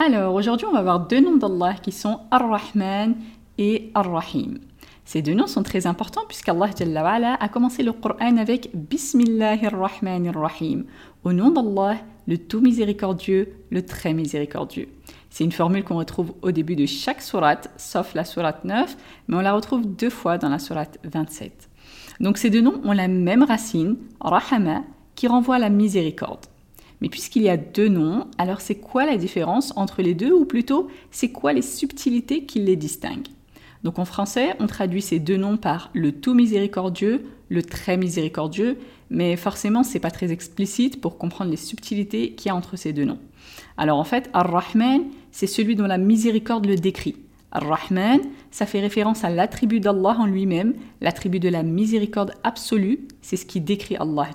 Alors aujourd'hui on va voir deux noms d'Allah qui sont Ar-Rahman et Ar-Rahim. Ces deux noms sont très importants puisqu'Allah a commencé le Coran avec Bismillahir-Rahmanir-Rahim, au nom d'Allah, le tout miséricordieux, le très miséricordieux. C'est une formule qu'on retrouve au début de chaque sourate, sauf la sourate 9, mais on la retrouve deux fois dans la sourate 27. Donc ces deux noms ont la même racine, rahama, qui renvoie à la miséricorde. Mais puisqu'il y a deux noms, alors c'est quoi la différence entre les deux, ou plutôt c'est quoi les subtilités qui les distinguent? Donc en français, on traduit ces deux noms par le tout miséricordieux, le très miséricordieux, mais forcément c'est pas très explicite pour comprendre les subtilités qu'il y a entre ces deux noms. Alors en fait, Ar-Rahman, c'est celui dont la miséricorde le décrit. Ar-Rahman, ça fait référence à l'attribut d'Allah en lui-même, l'attribut de la miséricorde absolue, c'est ce qui décrit Allah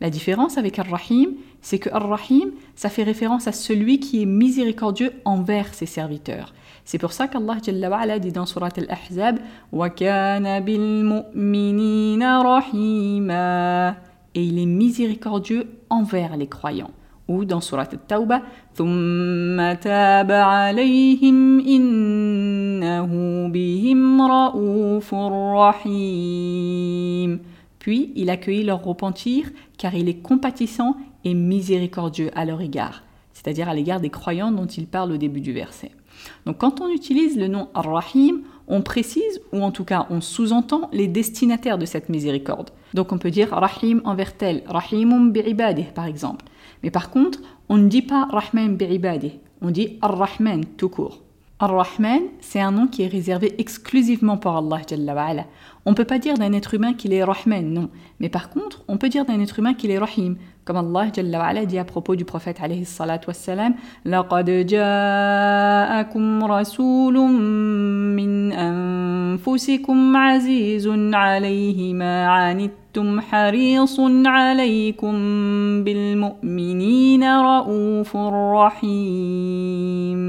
La différence avec Ar-Rahim, c'est que Ar-Rahim, ça fait référence à celui qui est miséricordieux envers ses serviteurs. C'est pour ça qu'Allah dit dans Surat Al-Ahzab Et il est miséricordieux envers les croyants ou dans Surat Al-Tawbah, Puis il accueillit leur repentir car il est compatissant et miséricordieux à leur égard, c'est-à-dire à, l'égard des croyants dont il parle au début du verset. Donc quand on utilise le nom Ar-Rahim, on précise, ou en tout cas on sous-entend, les destinataires de cette miséricorde. Donc on peut dire Rahim envers tel, Rahimum bi'ibadih par exemple. Mais par contre, on ne dit pas Rahman bi'ibadih, on dit Ar-Rahman tout court. Ar-Rahman, c'est un nom qui est réservé exclusivement pour Allah Jalla On ne peut pas dire d'un être humain qu'il est Rahman, non. Mais par contre, on peut dire d'un être humain qu'il est Rahim, comme Allah Jalla dit à propos du prophète alayhi salat wassalam لَقَدْ جَاءَكُمْ رَسُولٌ مِّنْ أَنفُسِكُمْ عَزِيزٌ عَلَيْهِ مَا عَنِتُّمْ حَرِيصٌ عَلَيْكُمْ بِالْمُؤْمِنِينَ رَءُوفٌ رَحِيمٌ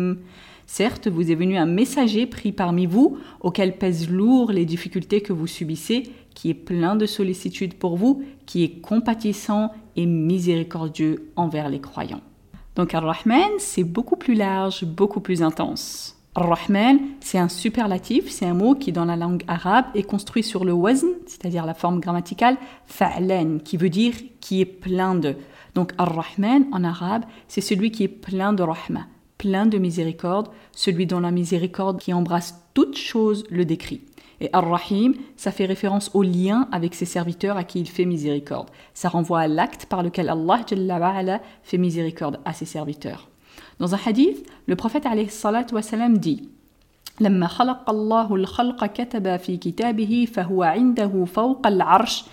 Certes, vous est venu un messager pris parmi vous, auquel pèsent lourd les difficultés que vous subissez, qui est plein de sollicitude pour vous, qui est compatissant et miséricordieux envers les croyants. Donc Ar-Rahman, c'est beaucoup plus large, beaucoup plus intense. Ar-Rahman, c'est un superlatif, c'est un mot qui dans la langue arabe est construit sur le wazn, c'est-à-dire la forme grammaticale fa'lan, qui veut dire qui est plein de. Donc Ar-Rahman en arabe, c'est celui qui est plein de rahma plein de miséricorde, celui dont la miséricorde qui embrasse toute chose le décrit. Et Ar-Rahim, ça fait référence au lien avec ses serviteurs à qui il fait miséricorde. Ça renvoie à l'acte par lequel Allah fait miséricorde à ses serviteurs. Dans un hadith, le prophète wassalam, dit لما خلق الله الخلق كتب في كتابه فهو عنده فوق العرش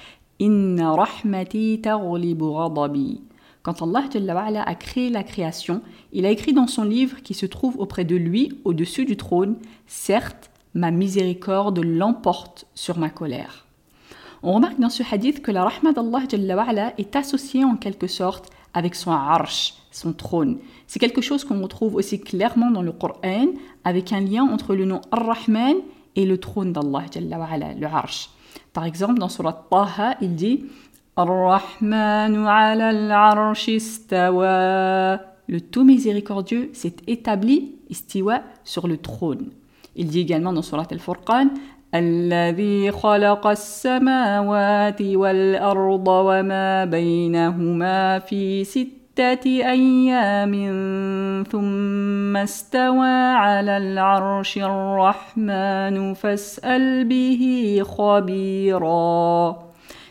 إن رحمتي تغلب غضبي quand Allah a créé la création, il a écrit dans son livre qui se trouve auprès de lui, au-dessus du trône, Certes, ma miséricorde l'emporte sur ma colère. On remarque dans ce hadith que la rahma d'Allah est associée en quelque sorte avec son arsh, son trône. C'est quelque chose qu'on retrouve aussi clairement dans le Coran, avec un lien entre le nom Ar-Rahman et le trône d'Allah, le arsh. Par exemple, dans Surat Taha, il dit le tout miséricordieux s'est établi, istiwa, sur le trône. Il dit également dans Surat Al-Furqan الذي خلق السماوات والأرض وما بينهما في ستة أيام ثم استوى على العرش الرحمن فاسأل به خبيرا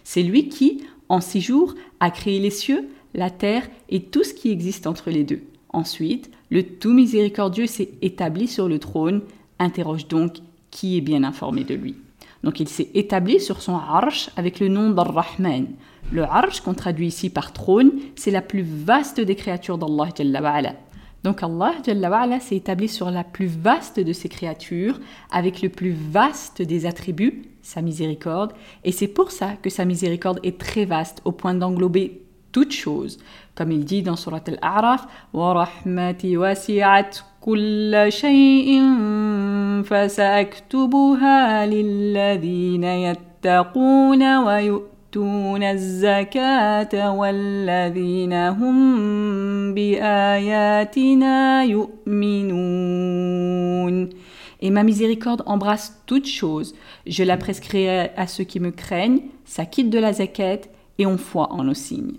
C'est lui qui, en six jours, a créé les cieux, la terre et tout ce qui existe entre les deux. Ensuite, le tout miséricordieux s'est établi sur le trône, interroge donc qui est bien informé de lui. Donc il s'est établi sur son arsh avec le nom d'Ar-Rahman. Le arsh, qu'on traduit ici par trône, c'est la plus vaste des créatures d'Allah. Donc Allah s'est établi sur la plus vaste de ses créatures, avec le plus vaste des attributs, sa miséricorde, et c'est pour ça que sa miséricorde est très vaste au point d'englober toutes choses Comme il dit dans Surat Al-A'raf, كل شيء فساكتبها للذين يتقون ويؤتون الزكاه والذين هم باياتنا يؤمنون Et ma miséricorde embrasse toutes choses. Je la prescrirai à ceux qui me craignent, s'acquittent de la zakat et ont foi en nos signes.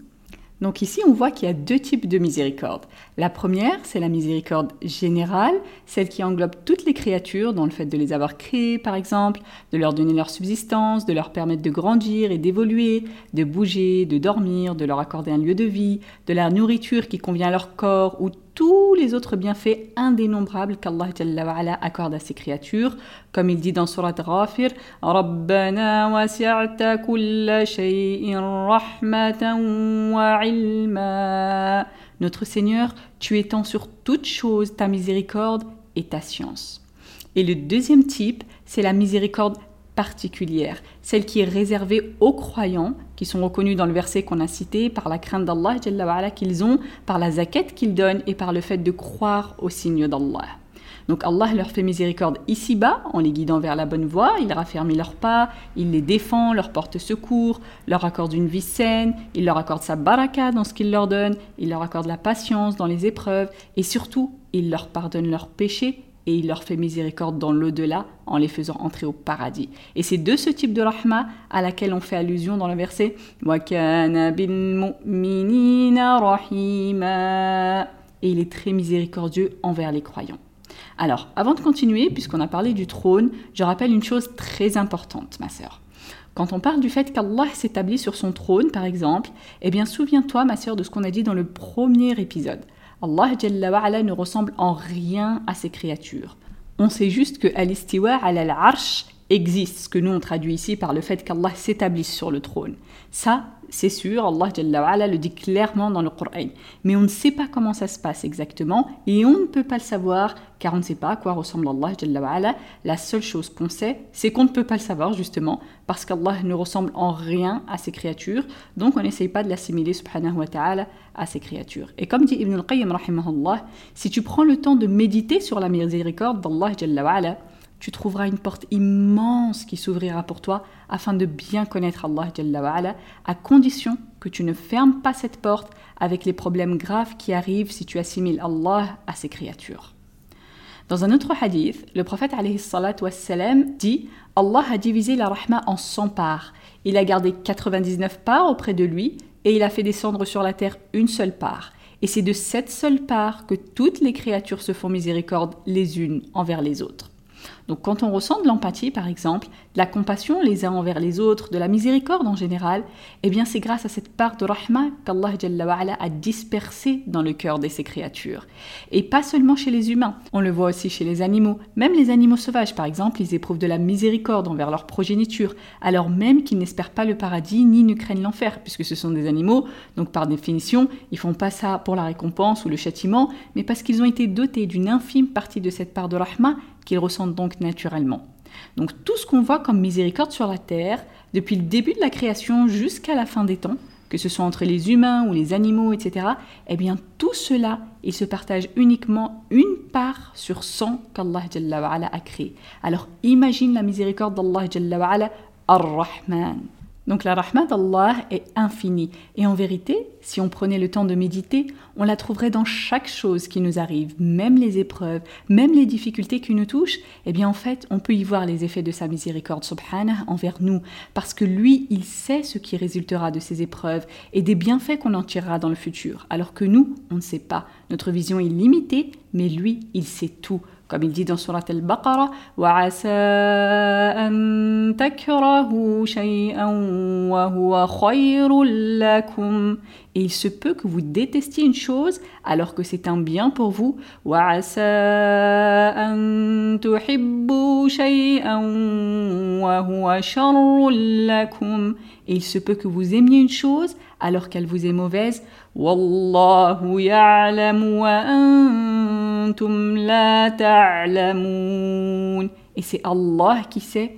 Donc ici, on voit qu'il y a deux types de miséricorde. La première, c'est la miséricorde générale, celle qui englobe toutes les créatures dans le fait de les avoir créées, par exemple, de leur donner leur subsistance, de leur permettre de grandir et d'évoluer, de bouger, de dormir, de leur accorder un lieu de vie, de la nourriture qui convient à leur corps ou tous les autres bienfaits indénombrables qu'Allah accorde à ses créatures, comme il dit dans Surat Ghafir Rabbana kulla shay'in rahmatan wa ilma. Notre Seigneur, tu étends sur toute chose ta miséricorde et ta science. Et le deuxième type, c'est la miséricorde particulière, celle qui est réservée aux croyants, qui sont reconnus dans le verset qu'on a cité par la crainte d'Allah qu'ils ont, par la zakat qu'ils donnent et par le fait de croire au signe d'Allah. Donc Allah leur fait miséricorde ici-bas en les guidant vers la bonne voie, il raffermit leurs pas, il les défend, leur porte secours, leur accorde une vie saine, il leur accorde sa baraka dans ce qu'il leur donne, il leur accorde la patience dans les épreuves et surtout il leur pardonne leurs péchés et il leur fait miséricorde dans l'au-delà en les faisant entrer au paradis. Et c'est de ce type de rahma à laquelle on fait allusion dans le verset Et il est très miséricordieux envers les croyants. Alors, avant de continuer, puisqu'on a parlé du trône, je rappelle une chose très importante, ma sœur. Quand on parle du fait qu'Allah s'établit sur son trône, par exemple, eh bien souviens-toi, ma sœur, de ce qu'on a dit dans le premier épisode. Allah ne ressemble en rien à ses créatures. On sait juste que Al-Istiwa al-Arsh existe, ce que nous on traduit ici par le fait qu'Allah s'établisse sur le trône. Ça, c'est sûr, Allah le dit clairement dans le Coran. Mais on ne sait pas comment ça se passe exactement et on ne peut pas le savoir car on ne sait pas à quoi ressemble Allah. La seule chose qu'on sait, c'est qu'on ne peut pas le savoir justement parce qu'Allah ne ressemble en rien à ses créatures. Donc on n'essaye pas de l'assimiler subhanahu wa ta'ala à ses créatures. Et comme dit Ibn al-Qayyim si tu prends le temps de méditer sur la miséricorde d'Allah tu trouveras une porte immense qui s'ouvrira pour toi afin de bien connaître Allah à condition que tu ne fermes pas cette porte avec les problèmes graves qui arrivent si tu assimiles Allah à ses créatures. Dans un autre hadith, le prophète dit Allah a divisé la rahma en 100 parts. Il a gardé 99 parts auprès de lui et il a fait descendre sur la terre une seule part. Et c'est de cette seule part que toutes les créatures se font miséricorde les unes envers les autres. Donc quand on ressent de l'empathie, par exemple, de la compassion les uns envers les autres, de la miséricorde en général, eh bien c'est grâce à cette part de rahma qu'Allah a dispersé dans le cœur de ses créatures. Et pas seulement chez les humains, on le voit aussi chez les animaux. Même les animaux sauvages, par exemple, ils éprouvent de la miséricorde envers leur progéniture, alors même qu'ils n'espèrent pas le paradis ni ne craignent l'enfer, puisque ce sont des animaux, donc par définition, ils font pas ça pour la récompense ou le châtiment, mais parce qu'ils ont été dotés d'une infime partie de cette part de rahma qu'ils ressentent donc naturellement. Donc tout ce qu'on voit comme miséricorde sur la terre, depuis le début de la création jusqu'à la fin des temps, que ce soit entre les humains ou les animaux, etc., eh bien tout cela, il se partage uniquement une part sur 100 qu'Allah a créé. Alors imagine la miséricorde d'Allah Ar-Rahman. Donc la rahmat d'Allah est infinie. Et en vérité, si on prenait le temps de méditer, on la trouverait dans chaque chose qui nous arrive, même les épreuves, même les difficultés qui nous touchent. Eh bien en fait, on peut y voir les effets de sa miséricorde subhanah envers nous, parce que lui, il sait ce qui résultera de ces épreuves et des bienfaits qu'on en tirera dans le futur, alors que nous, on ne sait pas. Notre vision est limitée, mais lui, il sait tout Comme il dit dans Surat al-Baqarah, وَعَسَىٰ أَن تَكْرَهُوا شَيْئًا وَهُوَ خَيْرٌ لَكُمْ Et il se peut que vous détestiez une chose alors que c'est un bien pour vous. وَعَسَىٰ أَن تُحِبُّوا شَيْئًا وَهُوَ شَرٌ لَكُمْ Et il se peut que vous aimiez une chose alors qu'elle vous est mauvaise. وَاللَّهُ يَعْلَمُ وَأَنتُمْ et c'est Allah qui sait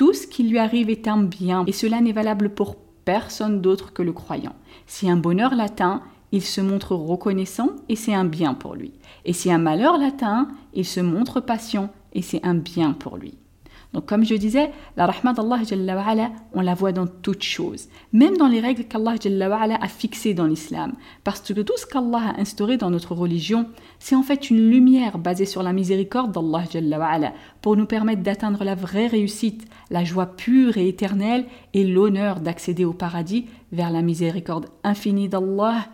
Tout ce qui lui arrive est un bien, et cela n'est valable pour personne d'autre que le croyant. Si un bonheur l'atteint, il se montre reconnaissant et c'est un bien pour lui. Et si un malheur l'atteint, il se montre patient et c'est un bien pour lui. Donc comme je disais, la rahmat d'Allah, on la voit dans toutes choses, même dans les règles qu'Allah a fixées dans l'islam. Parce que tout ce qu'Allah a instauré dans notre religion, c'est en fait une lumière basée sur la miséricorde d'Allah pour nous permettre d'atteindre la vraie réussite, la joie pure et éternelle et l'honneur d'accéder au paradis vers la miséricorde infinie d'Allah,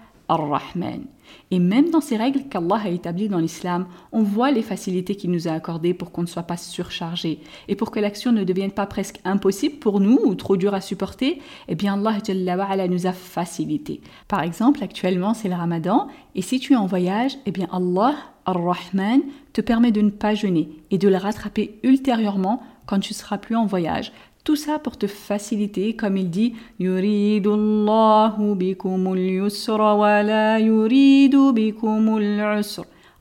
Et même dans ces règles qu'Allah a établies dans l'islam, on voit les facilités qu'il nous a accordées pour qu'on ne soit pas surchargé et pour que l'action ne devienne pas presque impossible pour nous ou trop dure à supporter. Eh bien, Allah nous a facilité. Par exemple, actuellement, c'est le ramadan et si tu es en voyage, eh bien, Allah, Ar-Rahman, te permet de ne pas jeûner et de le rattraper ultérieurement quand tu seras plus en voyage. Tout ça pour te faciliter, comme il dit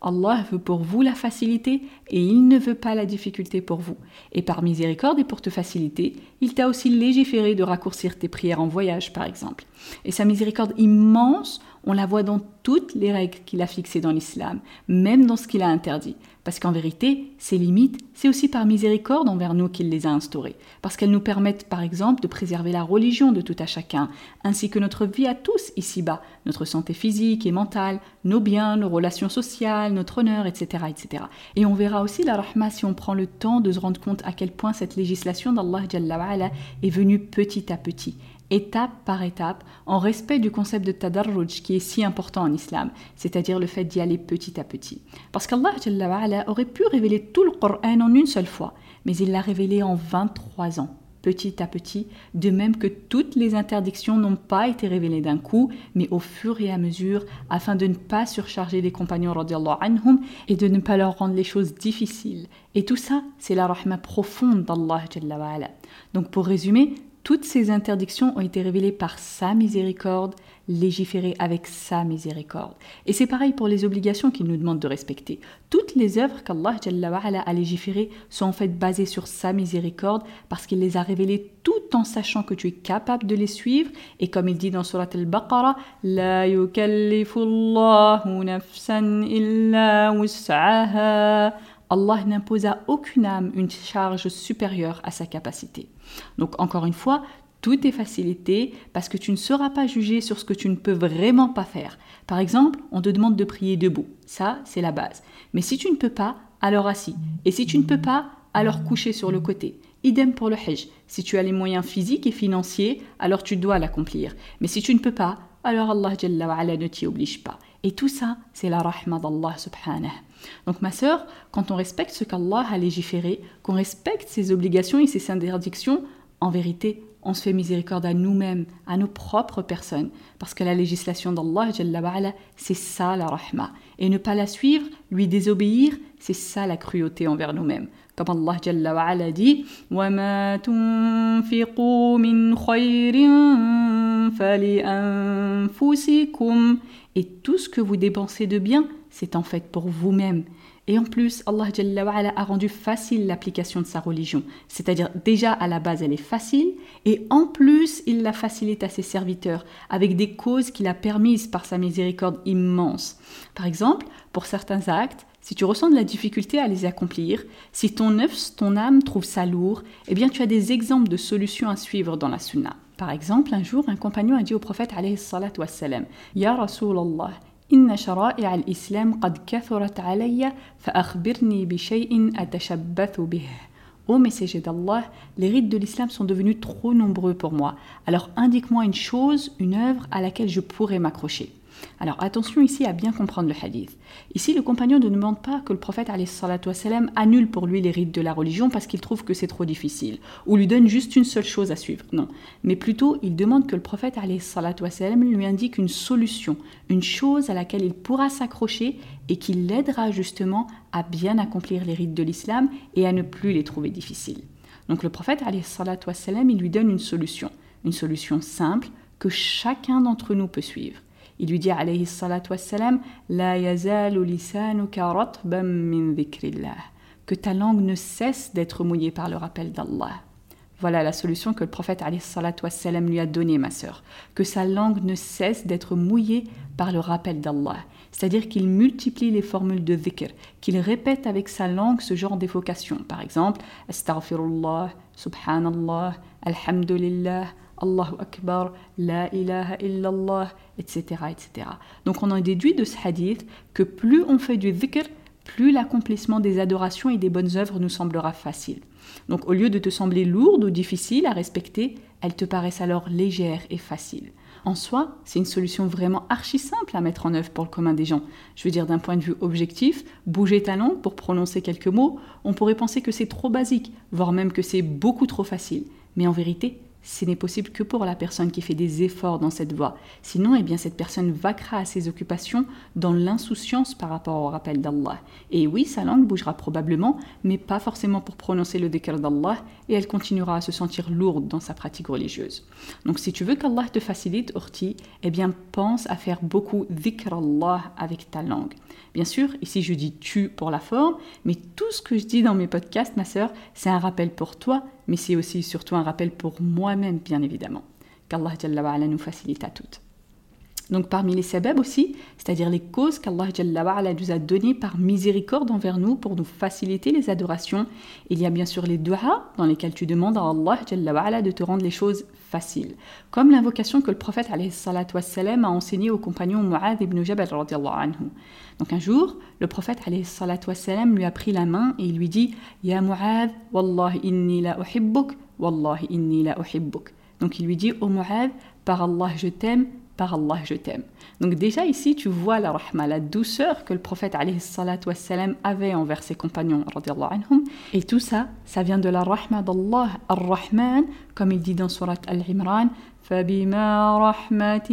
Allah veut pour vous la facilité et il ne veut pas la difficulté pour vous. Et par miséricorde et pour te faciliter, il t'a aussi légiféré de raccourcir tes prières en voyage, par exemple. Et sa miséricorde immense, on la voit dans toutes les règles qu'il a fixées dans l'islam, même dans ce qu'il a interdit. Parce qu'en vérité, ces limites, c'est aussi par miséricorde envers nous qu'il les a instaurées, parce qu'elles nous permettent par exemple de préserver la religion de tout à chacun, ainsi que notre vie à tous ici-bas, notre santé physique et mentale, nos biens, nos relations sociales, notre honneur, etc. etc. Et on verra aussi la rahma si on prend le temps de se rendre compte à quel point cette législation d'Allah est venue petit à petit étape par étape, en respect du concept de tadarruj qui est si important en islam, c'est-à-dire le fait d'y aller petit à petit. Parce qu'Allah aurait pu révéler tout le Coran en une seule fois, mais il l'a révélé en 23 ans, petit à petit, de même que toutes les interdictions n'ont pas été révélées d'un coup, mais au fur et à mesure, afin de ne pas surcharger les compagnons anhum et de ne pas leur rendre les choses difficiles. Et tout ça, c'est la rahma profonde d'Allah. Donc pour résumer, toutes ces interdictions ont été révélées par sa miséricorde, légiférées avec sa miséricorde. Et c'est pareil pour les obligations qu'il nous demande de respecter. Toutes les œuvres qu'Allah a légiférées sont en fait basées sur sa miséricorde parce qu'il les a révélées tout en sachant que tu es capable de les suivre. Et comme il dit dans Surat al-Baqarah, La Allah n'impose à aucune âme une charge supérieure à sa capacité. Donc encore une fois, tout est facilité parce que tu ne seras pas jugé sur ce que tu ne peux vraiment pas faire. Par exemple, on te demande de prier debout. Ça, c'est la base. Mais si tu ne peux pas, alors assis. Et si tu ne peux pas, alors couché sur le côté. Idem pour le hajj. Si tu as les moyens physiques et financiers, alors tu dois l'accomplir. Mais si tu ne peux pas, alors Allah ne t'y oblige pas. Et tout ça, c'est la rahma d'Allah subhanahu. Donc ma sœur, quand on respecte ce qu'Allah a légiféré, qu'on respecte ses obligations et ses interdictions, en vérité, on se fait miséricorde à nous-mêmes, à nos propres personnes, parce que la législation d'Allah, c'est ça la rahma. Et ne pas la suivre, lui désobéir, c'est ça la cruauté envers nous-mêmes. Comme Allah dit, وَمَا تُنْفِقُوا مِنْ خَيْرٍ فلأنفسكم Et tout ce que vous dépensez de bien, c'est en fait pour vous-même. Et en plus, Allah a rendu facile l'application de sa religion. C'est-à-dire, déjà à la base, elle est facile, et en plus, il la facilite à ses serviteurs, avec des causes qu'il a permises par sa miséricorde immense. Par exemple, pour certains actes, si tu ressens de la difficulté à les accomplir, si ton œuf, ton âme trouve ça lourd, eh bien tu as des exemples de solutions à suivre dans la sunna. Par exemple, un jour, un compagnon a dit au prophète alayhi salatu wassalam, Ya Rasulallah, إن شرائع الإسلام قد كثرت علي فأخبرني بشيء أتشبث به. Ô messager d'Allah, les rites de l'islam sont devenus trop nombreux pour moi. Alors indique-moi une chose, une œuvre à laquelle je pourrais m'accrocher. Alors attention ici à bien comprendre le hadith. Ici, le compagnon ne demande pas que le prophète wassalam, annule pour lui les rites de la religion parce qu'il trouve que c'est trop difficile, ou lui donne juste une seule chose à suivre. Non. Mais plutôt, il demande que le prophète wassalam, lui indique une solution, une chose à laquelle il pourra s'accrocher et qui l'aidera justement à bien accomplir les rites de l'islam et à ne plus les trouver difficiles. Donc le prophète wassalam, il lui donne une solution, une solution simple que chacun d'entre nous peut suivre. Il lui dit alayhi salatu wassalam La yazalu lisanuka ratban min dhikrillah. Que ta langue ne cesse d'être mouillée par le rappel d'Allah. Voilà la solution que le prophète alayhi salatu wassalam lui a donnée, ma sœur. Que sa langue ne cesse d'être mouillée par le rappel d'Allah. C'est-à-dire qu'il multiplie les formules de dhikr, qu'il répète avec sa langue ce genre d'évocation. Par exemple, Astaghfirullah, Subhanallah, Alhamdulillah, Allahu Akbar, La ilaha illallah, etc., etc. Donc on en déduit de ce hadith que plus on fait du dhikr, plus l'accomplissement des adorations et des bonnes œuvres nous semblera facile. Donc au lieu de te sembler lourde ou difficile à respecter, elles te paraissent alors légères et faciles. En soi, c'est une solution vraiment archi simple à mettre en œuvre pour le commun des gens. Je veux dire d'un point de vue objectif, bouger ta langue pour prononcer quelques mots, on pourrait penser que c'est trop basique, voire même que c'est beaucoup trop facile. Mais en vérité, ce n'est possible que pour la personne qui fait des efforts dans cette voie. Sinon, eh bien, cette personne vaquera à ses occupations dans l'insouciance par rapport au rappel d'Allah. Et oui, sa langue bougera probablement, mais pas forcément pour prononcer le dhikr d'Allah, et elle continuera à se sentir lourde dans sa pratique religieuse. Donc, si tu veux qu'Allah te facilite, Urti, eh bien, pense à faire beaucoup dhikr Allah avec ta langue. Bien sûr, ici je dis tu pour la forme, mais tout ce que je dis dans mes podcasts, ma sœur, c'est un rappel pour toi, mais c'est aussi surtout un rappel pour moi-même, bien évidemment. Qu'Allah nous facilite à toutes. Donc parmi les sabab aussi, c'est-à-dire les causes qu'Allah nous a données par miséricorde envers nous pour nous faciliter les adorations, il y a bien sûr les du'a dans lesquels tu demandes à Allah de te rendre les choses Comme l'invocation que le prophète a enseignée au compagnon Mu'adh ibn Jabal anhu. Donc un jour, le prophète wassalam, lui a pris la main et il lui dit Ya Mu'adh, Wallahi inni la uhibbuk, Wallahi inni la uhibbuk. Donc il lui dit Ô Mu'adh, par Allah je t'aime, par Allah je t'aime. Donc déjà ici tu vois la rahma, la douceur que le prophète wassalam, avait envers ses compagnons anhum. Et tout ça, ça vient de la rahma d'Allah, ar-Rahman, comme il dit dans surat Al-Imran, فبما رحمة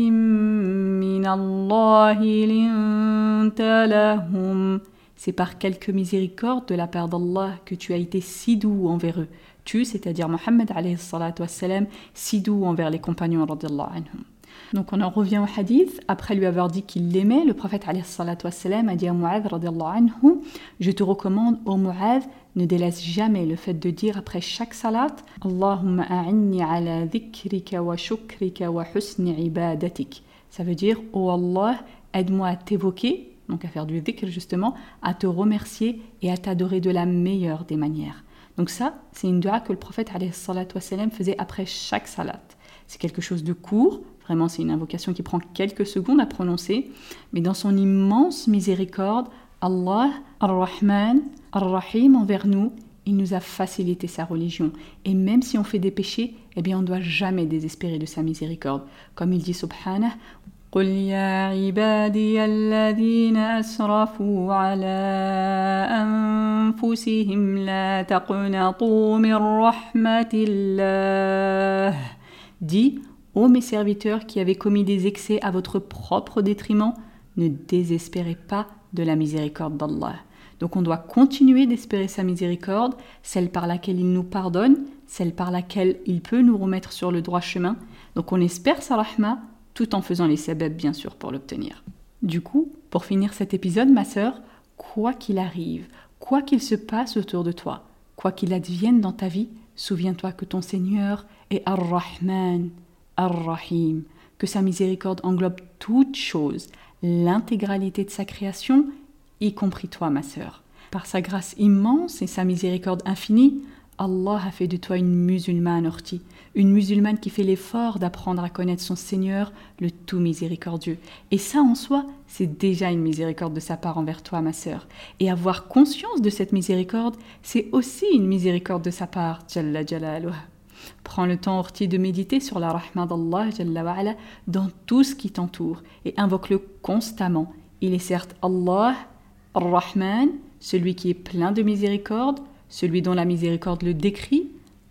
من الله لنت لهم C'est par quelques miséricordes de la part d'Allah que tu as été si doux envers eux. Tu, c'est-à-dire Mohammed alayhi salatu wassalam, si doux envers les compagnons radiallahu anhum. Donc on en revient au hadith. Après lui avoir dit qu'il l'aimait, le prophète a dit à Mu'adh anhu, Je te recommande, ô Mu'adh, ne délaisse jamais le fait de dire après chaque salat Allahumma a'inni ala dhikrika wa shukrika wa husni ibadatik. Ça veut dire, ô Allah, aide-moi à t'évoquer, donc à faire du dhikr justement, à te remercier et à t'adorer de la meilleure des manières. Donc ça, c'est une dua que le prophète faisait après chaque salat. C'est quelque chose de court, Vraiment, c'est une invocation qui prend quelques secondes à prononcer, mais dans son immense miséricorde, Allah, Ar-Rahman, Ar-Rahim envers nous, il nous a facilité sa religion. Et même si on fait des péchés, eh bien on ne doit jamais désespérer de sa miséricorde. Comme il dit Subhanah, قل يا عبادي الذين أسرفوا على أنفسهم لا تقنطوا من رحمة الله. Dis, Ô mes serviteurs qui avez commis des excès à votre propre détriment, ne désespérez pas de la miséricorde d'Allah. Donc on doit continuer d'espérer sa miséricorde, celle par laquelle il nous pardonne, celle par laquelle il peut nous remettre sur le droit chemin, Donc on espère sa rahma tout en faisant les sabab bien sûr pour l'obtenir. Du coup, pour finir cet épisode, ma sœur, quoi qu'il arrive, quoi qu'il se passe autour de toi, quoi qu'il advienne dans ta vie, souviens-toi que ton Seigneur est Ar-Rahman, Ar-Rahim, que sa miséricorde englobe toutes choses, l'intégralité de sa création, y compris toi, ma sœur. Par sa grâce immense et sa miséricorde infinie, Allah a fait de toi une musulmane ortie, une musulmane qui fait l'effort d'apprendre à connaître son Seigneur, le tout miséricordieux. Et ça en soi, c'est déjà une miséricorde de sa part envers toi, ma sœur. Et avoir conscience de cette miséricorde, c'est aussi une miséricorde de sa part, Jalla Prends le temps orti de méditer sur la rahma d'Allah dans tout ce qui t'entoure et invoque-le constamment. Il est certes Allah, Ar-Rahman, celui qui est plein de miséricorde, celui dont la miséricorde le décrit,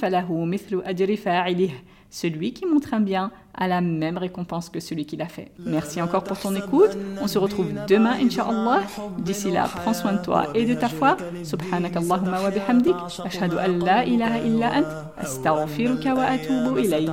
dalla ala celui qui montre un bien a la même récompense que celui qui l'a fait. Merci encore pour ton écoute. On se retrouve demain, Inch'Allah. D'ici là, prends soin de toi et de ta foi. Allahumma wa bihamdik. Ashhadu an la ilaha illa ant. Astaghfiruka wa atubu ilayk.